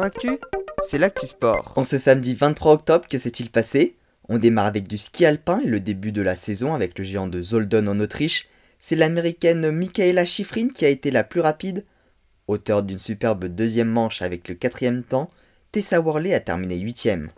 Actu, c'est l'actu sport. En ce samedi 23 octobre, que s'est-il passé? On démarre avec du ski alpin et le début de la saison avec le géant de Zoldon en Autriche. C'est l'américaine Michaela Schifrin qui a été la plus rapide. Auteur d'une superbe deuxième manche avec le quatrième temps, Tessa Worley a terminé huitième.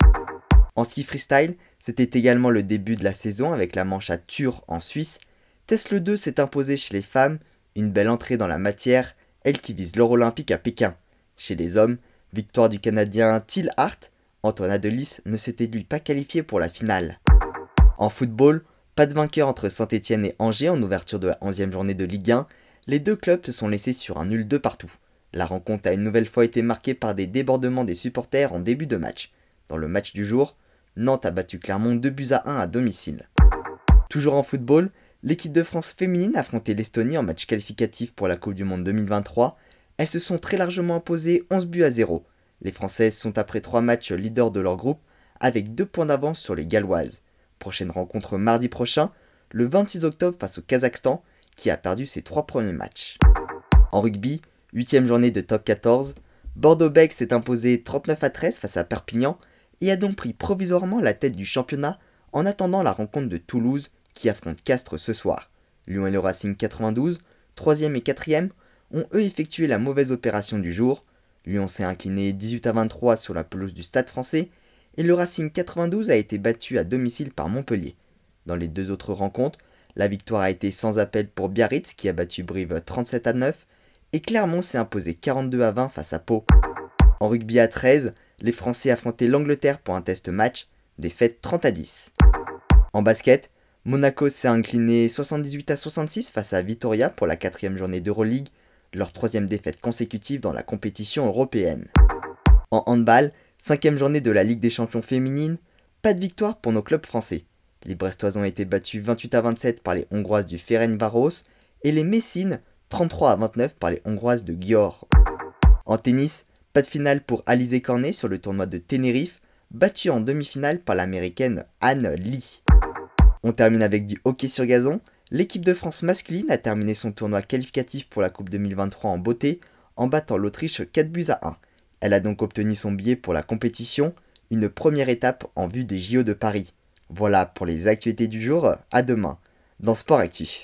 En ski freestyle, c'était également le début de la saison avec la manche à Tur en Suisse. Tesla 2 s'est imposé chez les femmes, une belle entrée dans la matière, elle qui vise l'or olympique à Pékin. Chez les hommes, victoire du Canadien Till Hart, Antoine Adelis ne s'était lui pas qualifié pour la finale. En football, pas de vainqueur entre Saint-Etienne et Angers en ouverture de la 11e journée de Ligue 1, les deux clubs se sont laissés sur un nul de partout. La rencontre a une nouvelle fois été marquée par des débordements des supporters en début de match. Dans le match du jour, Nantes a battu Clermont 2 buts à 1 à domicile. Toujours en football, l'équipe de France féminine a affronté l'Estonie en match qualificatif pour la Coupe du Monde 2023 elles se sont très largement imposées 11 buts à 0. Les Françaises sont après 3 matchs leaders de leur groupe avec 2 points d'avance sur les Galloises. Prochaine rencontre mardi prochain, le 26 octobre face au Kazakhstan qui a perdu ses 3 premiers matchs. En rugby, 8 journée de top 14, Bordeaux-Bègles s'est imposé 39 à 13 face à Perpignan et a donc pris provisoirement la tête du championnat en attendant la rencontre de Toulouse qui affronte Castres ce soir. Lyon et le Racing 92, 3e et 4e, ont eux effectué la mauvaise opération du jour. Lyon s'est incliné 18 à 23 sur la pelouse du Stade français et le Racing 92 a été battu à domicile par Montpellier. Dans les deux autres rencontres, la victoire a été sans appel pour Biarritz qui a battu Brive 37 à 9 et Clermont s'est imposé 42 à 20 face à Pau. En rugby à 13, les Français affrontaient l'Angleterre pour un test match, défaite 30 à 10. En basket, Monaco s'est incliné 78 à 66 face à Vitoria pour la quatrième journée d'Euroleague leur troisième défaite consécutive dans la compétition européenne. En handball, cinquième journée de la Ligue des champions féminines, pas de victoire pour nos clubs français. Les Brestois ont été battus 28 à 27 par les Hongroises du Ferencváros et les Messines 33 à 29 par les Hongroises de Győr. En tennis, pas de finale pour Alizé Cornet sur le tournoi de Tenerife, battu en demi-finale par l'américaine Anne Lee. On termine avec du hockey sur gazon L'équipe de France masculine a terminé son tournoi qualificatif pour la Coupe 2023 en beauté en battant l'Autriche 4 buts à 1. Elle a donc obtenu son billet pour la compétition, une première étape en vue des JO de Paris. Voilà pour les actualités du jour, à demain dans Sport Actif.